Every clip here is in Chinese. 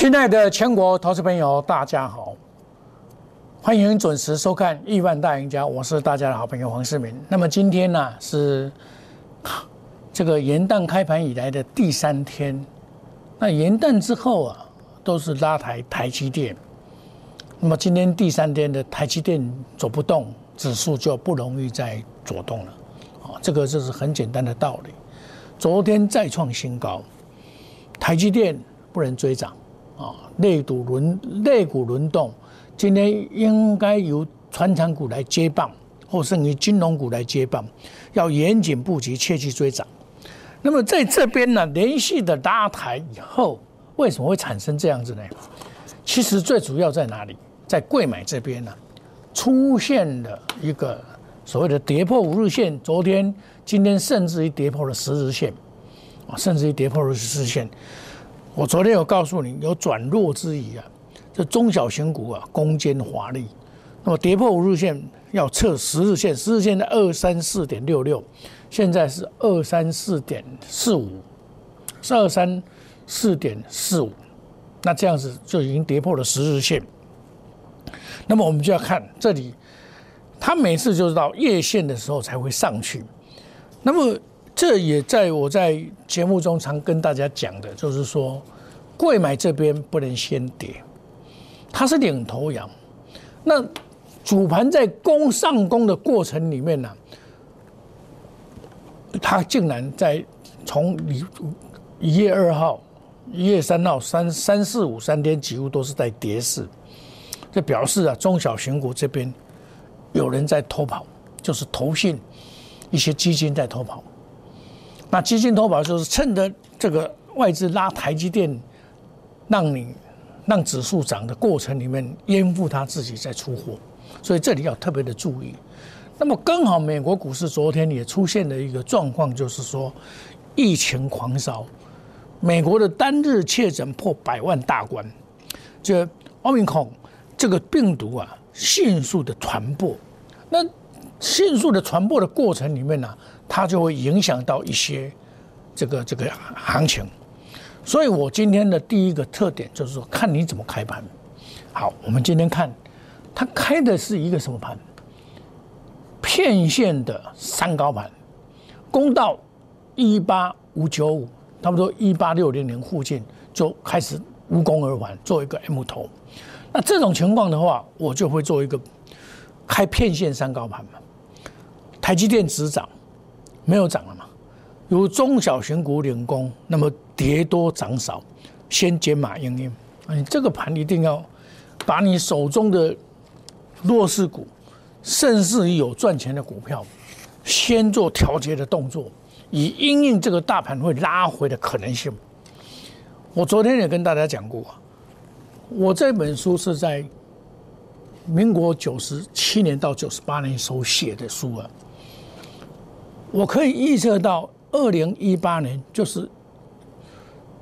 亲爱的全国投资朋友，大家好，欢迎准时收看《亿万大赢家》，我是大家的好朋友黄世明。那么今天呢是这个元旦开盘以来的第三天，那元旦之后啊都是拉抬台积电，那么今天第三天的台积电走不动，指数就不容易再走动了，啊，这个就是很简单的道理。昨天再创新高，台积电不能追涨。啊，类股轮类股轮动，今天应该由传产股来接棒，或甚于金融股来接棒，要严谨布局，切记追涨。那么在这边呢，连续的拉抬以后，为什么会产生这样子呢？其实最主要在哪里？在贵买这边呢，出现了一个所谓的跌破五日线，昨天、今天甚至于跌破了十日线，啊，甚至于跌破了十日线。我昨天有告诉你，有转弱之疑啊，这中小型股啊攻坚华丽，那么跌破五日线要测十日线，十日线在二三四点六六，现在是二三四点四五，是二三四点四五，那这样子就已经跌破了十日线。那么我们就要看这里，它每次就是到月线的时候才会上去，那么。这也在我在节目中常跟大家讲的，就是说，贵买这边不能先跌，它是领头羊。那主盘在攻上攻的过程里面呢，它竟然在从一一月二号、一月三号三三四五三天几乎都是在跌势，这表示啊，中小型股这边有人在偷跑，就是投信一些基金在偷跑。那基金投保就是趁着这个外资拉台积电，让你让指数涨的过程里面淹覆他自己在出货，所以这里要特别的注意。那么刚好美国股市昨天也出现了一个状况，就是说疫情狂烧，美国的单日确诊破百万大关，这奥密克这个病毒啊迅速的传播，那迅速的传播的过程里面呢？它就会影响到一些这个这个行情，所以我今天的第一个特点就是说，看你怎么开盘。好，我们今天看它开的是一个什么盘？片线的三高盘，攻到一八五九五，差不多一八六零零附近就开始无功而返，做一个 M 头。那这种情况的话，我就会做一个开片线三高盘嘛，台积电止涨。没有涨了嘛？有中小型股领攻，那么跌多涨少，先减码应用。你这个盘一定要把你手中的弱势股，甚至于有赚钱的股票，先做调节的动作，以应应这个大盘会拉回的可能性。我昨天也跟大家讲过，我这本书是在民国九十七年到九十八年时候写的书啊。我可以预测到二零一八年，就是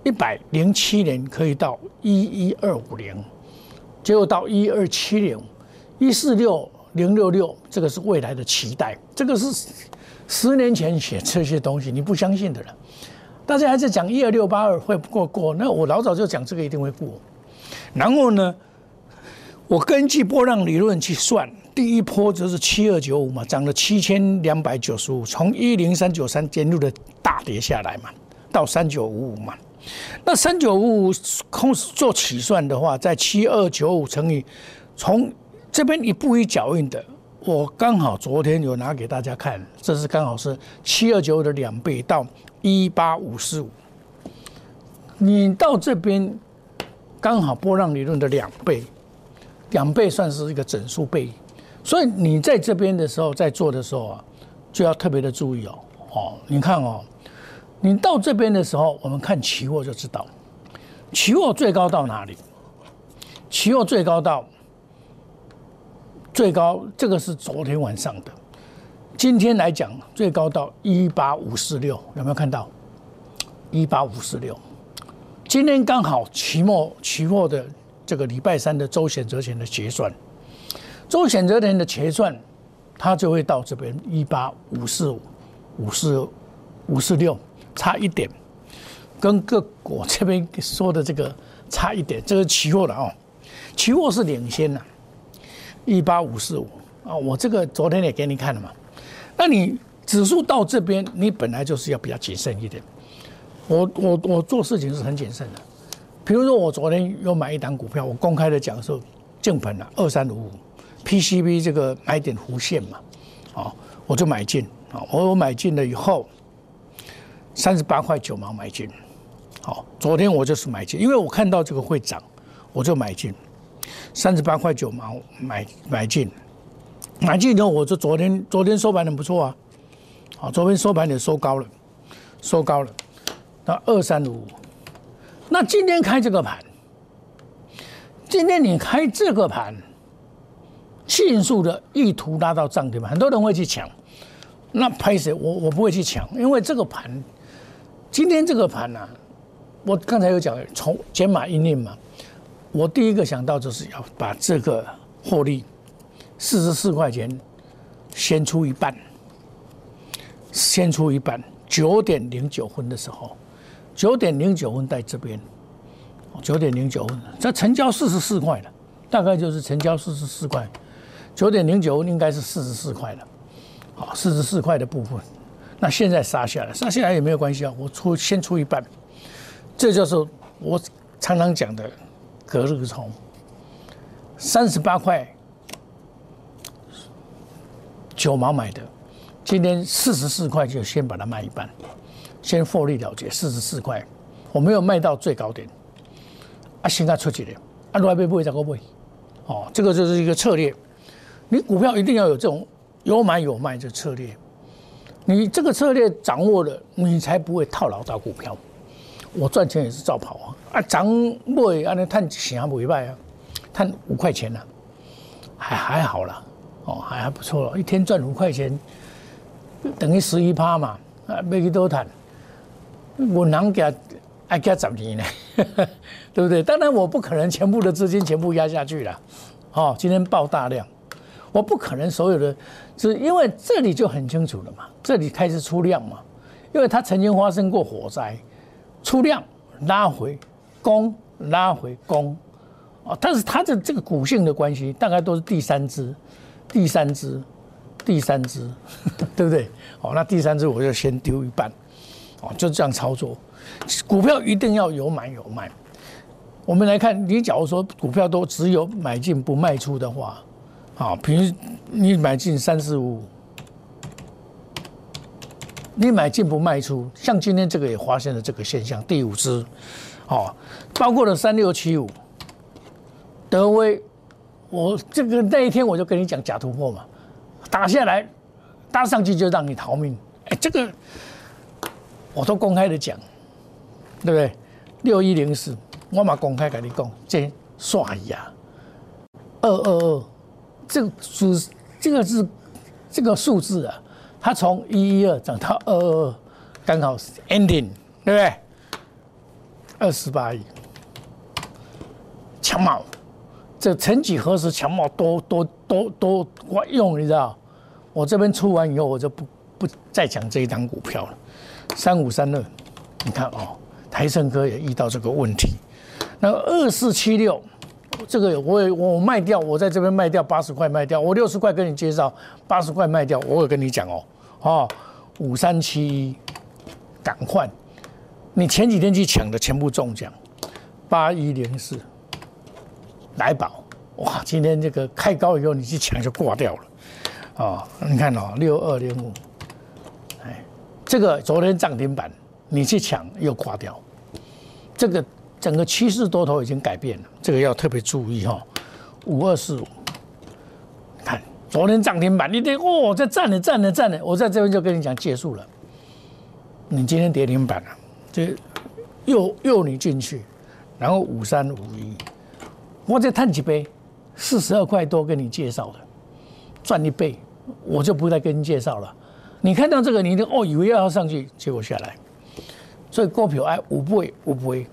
一百零七年可以到一一二五零，结果到一二七零，一四六零六六，这个是未来的期待。这个是十年前写这些东西，你不相信的了。大家还在讲一二六八二会不过过，那我老早就讲这个一定会过。然后呢，我根据波浪理论去算。第一波就是七二九五嘛，涨了七千两百九十五，从一零三九三渐入的大跌下来嘛，到三九五五嘛。那三九五五空做起算的话，在七二九五乘以从这边一步一脚印的，我刚好昨天有拿给大家看，这是刚好是七二九五的两倍到一八五四五，你到这边刚好波浪理论的两倍，两倍算是一个整数倍。所以你在这边的时候，在做的时候啊，就要特别的注意哦。哦，你看哦，你到这边的时候，我们看期货就知道，期货最高到哪里？期货最高到最高，这个是昨天晚上的。今天来讲，最高到一八五四六，有没有看到？一八五四六。今天刚好期末期货的这个礼拜三的周选择权的结算。周选择权的结算，它就会到这边一八五四五、五四五四六，差一点。跟各国这边说的这个差一点，这个期货了哦，期货是领先的，一八五四五啊，我这个昨天也给你看了嘛。那你指数到这边，你本来就是要比较谨慎一点。我我我做事情是很谨慎的，比如说我昨天又买一档股票，我公开的讲说，净盆了二三五五，PCB 这个买点弧线嘛，哦，我就买进啊，我我买进了以后，三十八块九毛买进。好，昨天我就是买进，因为我看到这个会涨，我就买进，三十八块九毛买买进，买进以后我就昨天昨天收盘很不错啊，好，昨天收盘也收高了，收高了，那二三五，那今天开这个盘，今天你开这个盘，迅速的意图拉到涨停板，很多人会去抢，那拍谁？我我不会去抢，因为这个盘，今天这个盘呢。我刚才有讲从减码阴令嘛，我第一个想到就是要把这个获利四十四块钱先出一半，先出一半，九点零九分的时候，九点零九分在这边，九点零九分，这成交四十四块了，大概就是成交四十四块，九点零九分应该是四十四块了，好，四十四块的部分，那现在杀下来，杀下来也没有关系啊，我出先出一半。这就是我常常讲的隔日冲，三十八块九毛买的，今天四十四块就先把它卖一半，先获利了结四十四块，我没有卖到最高点，啊，现在出去了，啊，外边不会再个买，哦，这个就是一个策略，你股票一定要有这种有买有卖的策略，你这个策略掌握了，你才不会套牢到股票。我赚钱也是照跑啊！啊，涨买安尼赚钱还袂歹啊，赚五块钱呢，还还好啦，哦，还还不错了，一天赚五块钱，等于十一趴嘛，啊，没几多赚，我能给爱给十年呢，对不对？当然我不可能全部的资金全部压下去了，哦，今天爆大量，我不可能所有的，是因为这里就很清楚了嘛，这里开始出量嘛，因为它曾经发生过火灾。出量拉回，攻拉回攻，哦，但是它的这个股性的关系，大概都是第三只，第三只，第三只，对不对？哦，那第三只我就先丢一半，哦，就这样操作。股票一定要有买有卖。我们来看，你假如说股票都只有买进不卖出的话，好，比如你买进三四五。你买进不卖出，像今天这个也发现了这个现象。第五支，哦，包括了三六七五，德威，我这个那一天我就跟你讲假突破嘛，打下来，搭上去就让你逃命。哎，这个我都公开的讲，对不对？六一零四，我嘛公开跟你讲，这刷牙，二二二，这个数，这个是这个数字啊。它从一一二涨到二二二，刚好 ending，对不对？二十八亿，强茂，这曾几何时强茂多多多多管用，你知道？我这边出完以后，我就不不再讲这一档股票了。三五三二，你看哦，台盛科也遇到这个问题。那二四七六，这个我我卖掉，我在这边卖掉八十块卖掉，我六十块跟你介绍，八十块卖掉，我有跟你讲哦。哦，五三七一，赶快！你前几天去抢的全部中奖，八一零四，来宝，哇！今天这个开高以后，你去抢就挂掉了，哦，你看哦，六二零五，这个昨天涨停板，你去抢又挂掉，这个整个趋势多头已经改变了，这个要特别注意哈，五二四五。看昨天涨停板，你得哦，在站着站着站着，我在这边就跟你讲结束了。你今天跌停板了，就诱诱你进去，然后五三五一，我再探几杯，四十二块多跟你介绍的，赚一倍，我就不再跟你介绍了。你看到这个，你就哦以为要上去，结果下来，所以股票哎五倍五倍，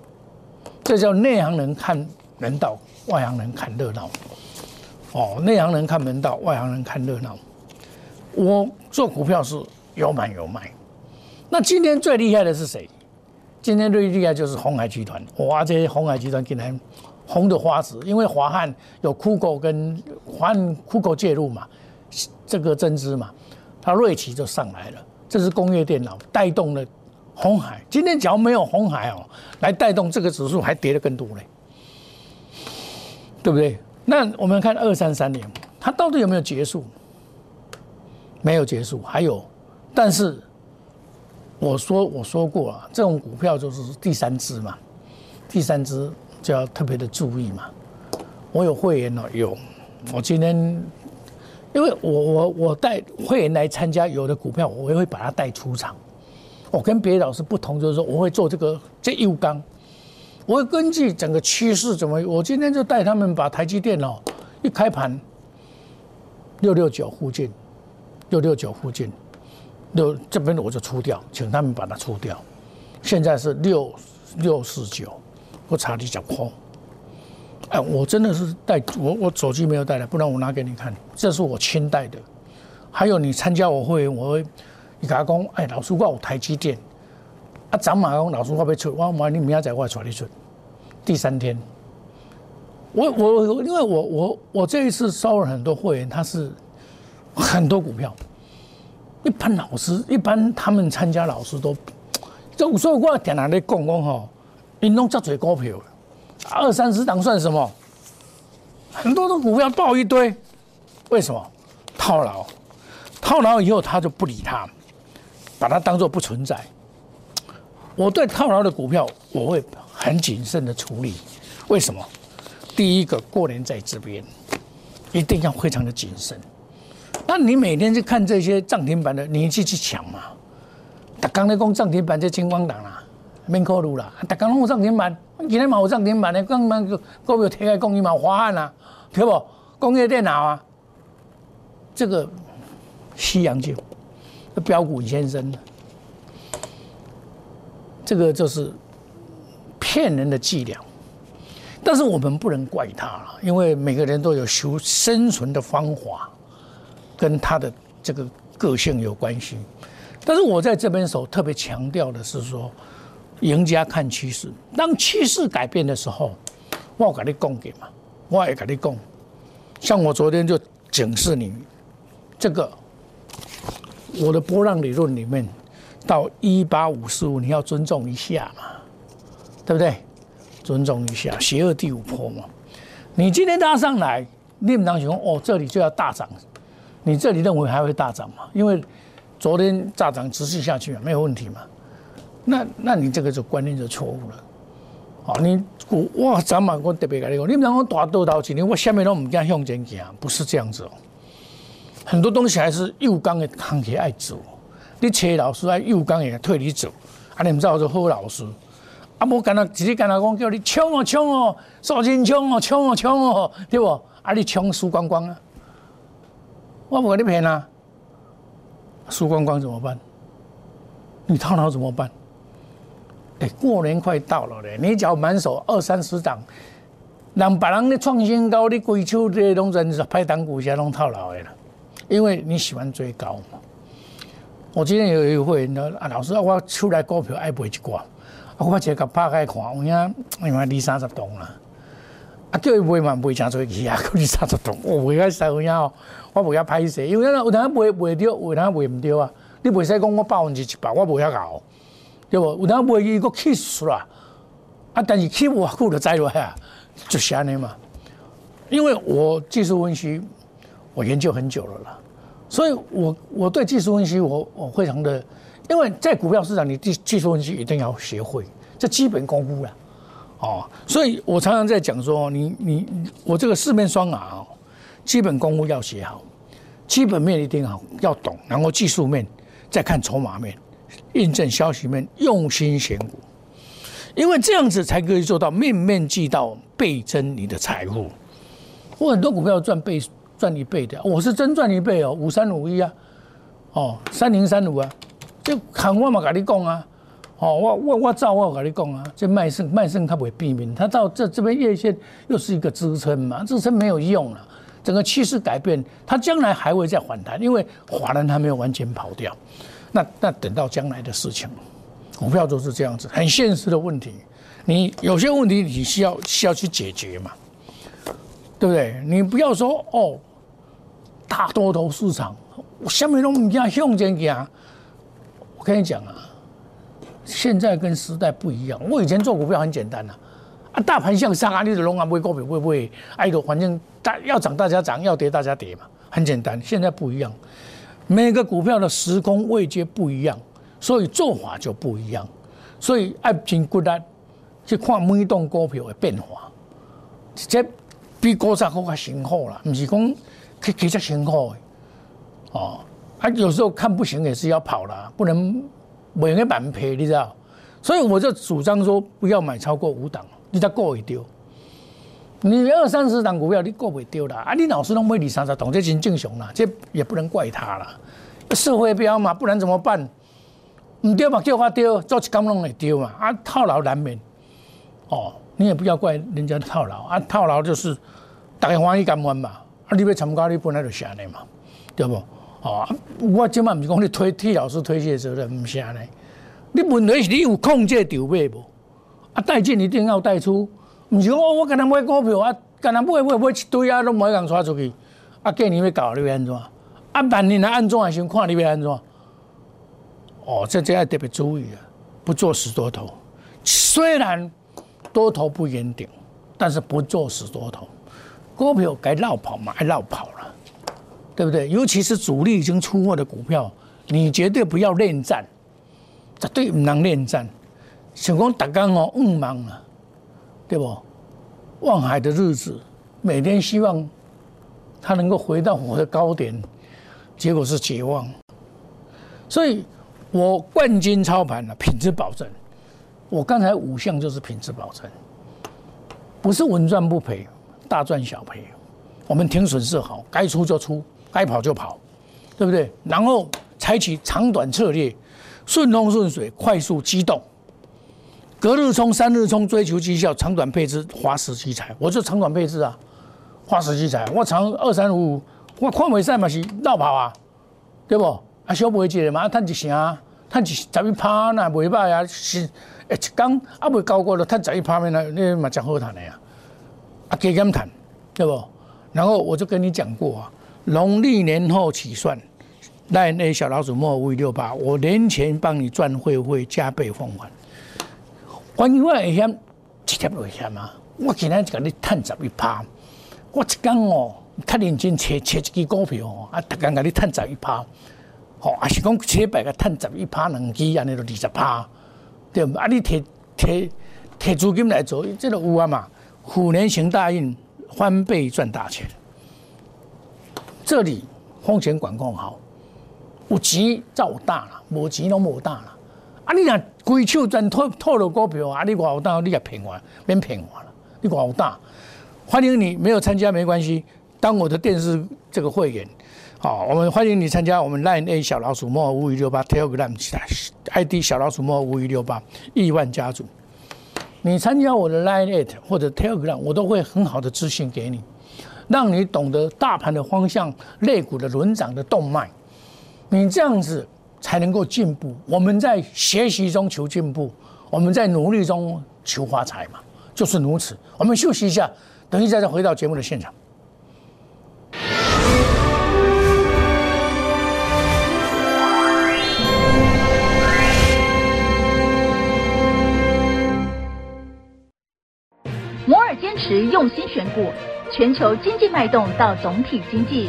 这叫内行人看门道，外行人看热闹。哦，内行人看门道，外行人看热闹。我做股票是有买有卖。那今天最厉害的是谁？今天最厉害就是红海集团，哇，这些红海集团竟然红的花枝，因为华汉有酷狗跟华汉酷狗介入嘛，这个增资嘛，它瑞奇就上来了，这是工业电脑带动了红海。今天只要没有红海哦，来带动这个指数还跌得更多嘞，对不对？那我们看二三三年，它到底有没有结束？没有结束，还有，但是。我说我说过啊，这种股票就是第三支嘛，第三支就要特别的注意嘛。我有会员哦，有。我今天，因为我我我带会员来参加，有的股票我也会把它带出场。我跟别的老师不同，就是说我会做这个这一缸，我会根据整个趋势怎么，我今天就带他们把台积电哦一开盘六六九附近，六六九附近。六这边我就出掉，请他们把它出掉。现在是六六四九，我查你讲空。哎，我真的是带我我手机没有带来，不然我拿给你看。这是我亲带的。还有你参加我会员，我会你跟他讲，哎，老师我有台积电，啊，涨马讲老师我要出，我买你明仔载我出你出。第三天，我我因为我我我这一次收了很多会员，他是很多股票。一般老师，一般他们参加老师都，就所以我点哪里讲讲吼，你弄这嘴股票，二三十档算什么？很多的股票爆一堆，为什么？套牢，套牢以后他就不理他，把它当做不存在。我对套牢的股票，我会很谨慎的处理。为什么？第一个，过年在这边，一定要非常的谨慎。那你每天去看这些涨停板的，你去去抢嘛？他刚才讲涨停板在金光党啦，免考路啦。他刚讲涨停板，今天嘛有涨停板的，刚刚个股票贴开工艺嘛，华汉啊，对不？工业电脑啊，这个西洋酒，标股先生，这个就是骗人的伎俩。但是我们不能怪他了，因为每个人都有求生存的方法。跟他的这个个性有关系，但是我在这边所特别强调的是说，赢家看趋势，当趋势改变的时候，我给你供给嘛，我也给你供。像我昨天就警示你，这个我的波浪理论里面，到一八五四五你要尊重一下嘛，对不对？尊重一下，邪恶第五波嘛。你今天拉上来，你不能想哦，这里就要大涨。你这里认为还会大涨吗？因为昨天大涨持续下去，没有问题嘛。那那你这个就观念就错误了。哦，你股哇涨嘛，我特别跟你讲，你不能讲大多头几年，我下面都唔敢向前行，不是这样子哦。很多东西还是右刚的行业爱走，你车老师爱右刚也退你走，啊，你唔知我做好老师，啊，无干那直接干那讲叫你冲哦冲哦，少钱冲哦冲哦冲哦，对不？啊，你冲输光光啊！我不给你骗啊，输光光怎么办？你套牢怎么办？哎，过年快到了嘞，你只要满手二三十张，让别人的创新高，你追求这些东西是拍档股先弄套牢的了，因为你喜欢追高嘛。我今天有一个会员，啊，老师啊，我出来股票爱买一挂，我直接个拍开看，我讲，因为二三十栋了。啊，叫伊买嘛，买真侪去啊，够你三十栋，我买个三分样哦，我不要歹势，因为有当买买着，有当买唔着啊。你袂使讲我百分之一百，我无遐搞，对不？有当买伊个起死啦，啊，但是起我久就栽落啊，就是安尼嘛。因为我技术分析，我研究很久了啦，所以我我对技术分析，我我非常的，因为在股票市场，你技技术分析一定要学会，这基本功夫啦。哦，所以我常常在讲说，你你我这个四面双耳哦，基本功夫要学好，基本面一定好要懂，然后技术面再看筹码面，印证消息面，用心选股，因为这样子才可以做到面面俱到，倍增你的财富。我很多股票赚倍赚一倍的，我是真赚一倍哦，五三五一啊，哦三零三五啊，就喊我嘛跟你讲啊。哦，我我我照我跟你讲啊，这卖肾卖肾它不会避免，它到这这边月线又是一个支撑嘛，支撑没有用了，整个趋势改变，它将来还会再反弹，因为华人还没有完全跑掉，那那等到将来的事情，股票都是这样子，很现实的问题。你有些问题你需要需要去解决嘛，对不对？你不要说哦，大多头市场，我下面都唔惊向前行。我跟你讲啊，现在跟时代不一样。我以前做股票很简单呐，啊，大盘向上啊，你的龙啊买股票会不会？哎，都反正大要涨大家涨，要跌大家跌嘛，很简单。现在不一样，每个股票的时空位阶不一样，所以做法就不一样。所以爱进股单。去看每档股票的变化，这比股市好还辛苦啦，不是讲去去较辛苦的哦。啊，有时候看不行也是要跑啦，不能每个板赔，你知道？所以我就主张说，不要买超过五档，你再过一丢。你二三十档股票你过不丢啦，啊，你老师拢买二三十档，这真正常啦，这也不能怪他啦，社会标嘛，不然怎么办？唔丢嘛，叫他丢，做一工拢会丢嘛，啊，套牢难免。哦，你也不要怪人家套牢啊，套牢就是大家欢喜干完嘛，啊，你要参加你本来就安尼嘛，对不？哦，我今晚不是讲你推替老师推卸责任，唔是安尼。你问题是你有控制筹码无？啊，带进一定要带出，唔是讲我我跟他买股票啊，跟他买买买一堆啊，都买人刷出去，啊，过年要搞你要安怎？啊，半年来安怎先看你要安怎？哦，这这要特别注意啊，不做死多头，虽然。多头不言顶，但是不做死多头，股票该绕跑嘛，还绕跑了，对不对？尤其是主力已经出货的股票，你绝对不要恋战，绝对不能恋战。想讲大家哦，嗯忙了，对不？望海的日子，每天希望他能够回到我的高点，结果是绝望。所以我冠军操盘了，品质保证。我刚才五项就是品质保证，不是稳赚不赔，大赚小赔。我们停损是好，该出就出，该跑就跑，对不对？然后采取长短策略，顺风顺水，快速机动，隔日冲、三日冲，追求绩效，长短配置，花时积财。我就长短配置啊，花时积财。我长二三五五，我看未赛嘛是绕跑啊，对不？啊，小不会接嘛，赚一成，赚一十一趴那袂歹啊，是。一讲啊，未高过了，他十一趴面那，那嘛讲好谈的呀，啊，加减谈，对不？然后我就跟你讲过啊，农历年后起算，那那小老鼠莫五六八，我年前帮你赚会会加倍奉还。关于我危险，一点危险吗？我今天就给你赚十一趴，我一讲哦，较认真切切一支股票哦，啊，特工给你赚十一趴，哦，还是讲切百个赚十一趴两支，安尼就二十趴。对啊，你提提提资金来做，这个有啊嘛？虎年行大运，翻倍赚大钱。这里风险管控好，有钱造大了，无钱拢无大了。啊，你若规手赚透透了股票，啊，你外有大，你也骗我，免骗我了。你外有大，欢迎你，没有参加没关系，当我的电视这个会员。好，我们欢迎你参加我们 Line A 小老鼠莫五一六八 Telegram ID 小老鼠莫五一六八亿万家族。你参加我的 Line A 或者 Telegram，我都会很好的资讯给你，让你懂得大盘的方向、肋骨的轮涨的动脉。你这样子才能够进步。我们在学习中求进步，我们在努力中求发财嘛，就是如此。我们休息一下，等一下再回到节目的现场。摩尔坚持用心选股，全球经济脉动到总体经济，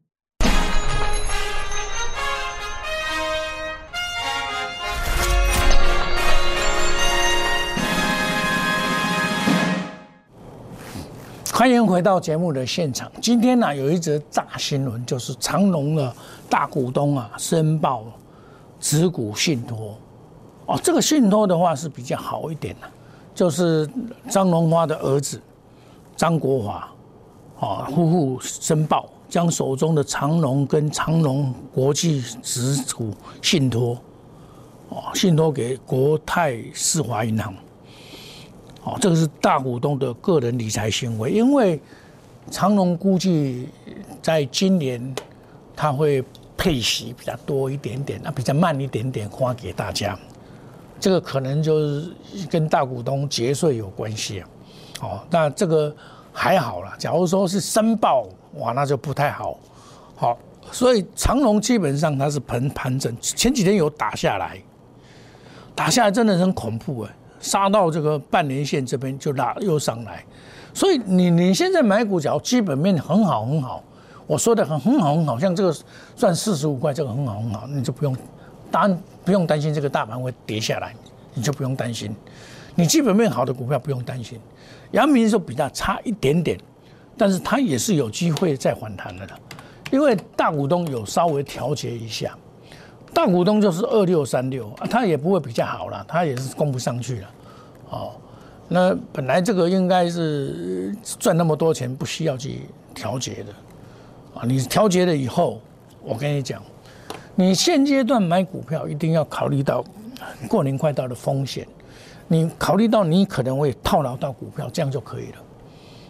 欢迎回到节目的现场。今天呢，有一则大新闻，就是长隆的大股东啊申报持股信托。哦，这个信托的话是比较好一点的，就是张荣华的儿子张国华，啊夫妇申报将手中的长隆跟长隆国际持股信托，哦信托给国泰世华银行。哦，这个是大股东的个人理财行为，因为长隆估计在今年他会配息比较多一点点，那比较慢一点点花给大家，这个可能就是跟大股东节税有关系啊。哦，那这个还好了，假如说是申报，哇，那就不太好。好，所以长隆基本上它是盘盘整，前几天有打下来，打下来真的很恐怖哎。杀到这个半年线这边就拉又上来，所以你你现在买股，只要基本面很好很好，我说的很很好很好，像这个赚四十五块，这个很好很好，你就不用担不用担心这个大盘会跌下来，你就不用担心。你基本面好的股票不用担心。阳明说比较差一点点，但是它也是有机会再反弹的了，因为大股东有稍微调节一下。大股东就是二六三六啊，他也不会比较好了，他也是供不上去了，哦，那本来这个应该是赚那么多钱，不需要去调节的，啊，你调节了以后，我跟你讲，你现阶段买股票一定要考虑到过年快到的风险，你考虑到你可能会套牢到股票，这样就可以了。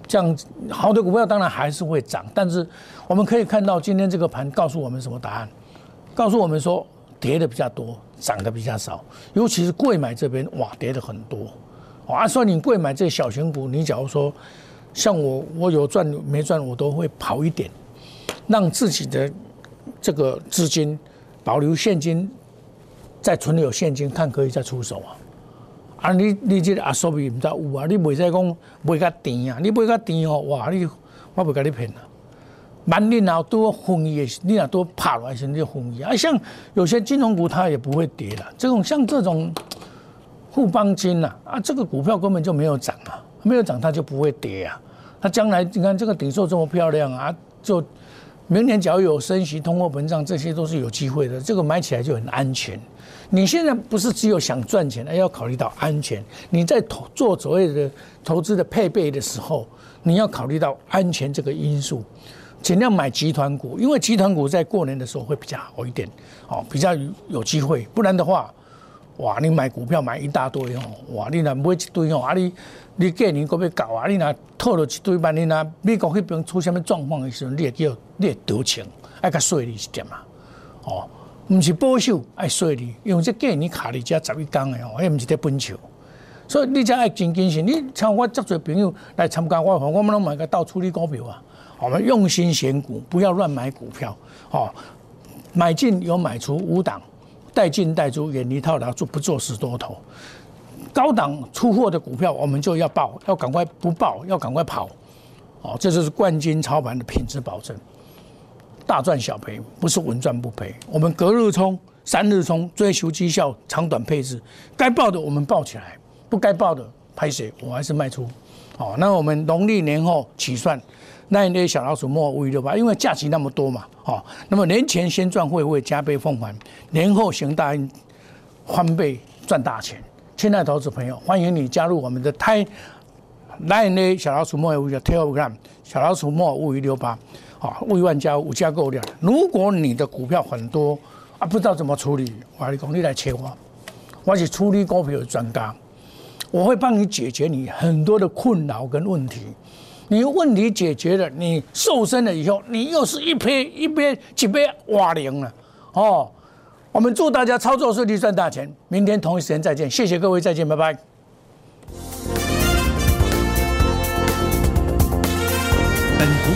这样好的股票当然还是会涨，但是我们可以看到今天这个盘告诉我们什么答案？告诉我们说，跌的比较多，涨的比较少，尤其是贵买这边，哇，跌的很多。啊，说你贵买这小型股，你假如说像我，我有赚没赚，我都会跑一点，让自己的这个资金保留现金，再存留现金，看可以再出手啊。啊，你你这个阿叔比唔知有啊，你袂使讲买较甜啊，你买较甜哦，哇，你我袂甲你骗啊。蛮你哪多风雨，你啊多怕来先就风雨啊！像有些金融股它也不会跌了，这种像这种富邦金呐啊，这个股票根本就没有涨啊，没有涨它就不会跌啊。它将来你看这个底座这么漂亮啊，就明年只要有升息、通货膨胀，这些都是有机会的。这个买起来就很安全。你现在不是只有想赚钱，而要考虑到安全。你在投做所谓的投资的配备的时候，你要考虑到安全这个因素。尽量买集团股，因为集团股在过年的时候会比较好一点，哦，比较有机会。不然的话，哇，你买股票买一大堆哦，哇，你若买一堆哦，啊你你过年搁要搞啊，你若套了一堆万你若美国那边出什么状况的时候，你也叫你也得钱，爱甲税利一点嘛，哦，唔是保守爱税利，因为这过年卡你家十一天的哦，还唔是得本球，所以你才爱真谨慎。你像我这多朋友来参加我，我们拢买个到处理股票啊。我们用心选股，不要乱买股票。哦，买进有买出五档，带进带出，远离套牢，做不做死多头。高档出货的股票，我们就要报，要赶快不报，要赶快跑。哦，这就是冠军操盘的品质保证，大赚小赔，不是稳赚不赔。我们隔日冲，三日冲，追求绩效，长短配置，该报的我们报起来，不该报的拍谁，我还是卖出。哦，那我们农历年后起算。那那些小老鼠莫五六八，因为假期那么多嘛，哦，那么年前先赚会不会加倍奉还？年后行大运，翻倍赚大钱。亲爱的投资朋友，欢迎你加入我们的泰那那小老鼠莫五六 Telegram，小老鼠莫五六八，啊，五万加五加购量。如果你的股票很多啊，不知道怎么处理，我跟你讲，你来切我，我是处理股票的专家，我会帮你解决你很多的困扰跟问题。你问题解决了，你瘦身了以后，你又是一杯一杯几杯瓦零了，哦。我们祝大家操作顺利，赚大钱。明天同一时间再见，谢谢各位，再见，拜拜。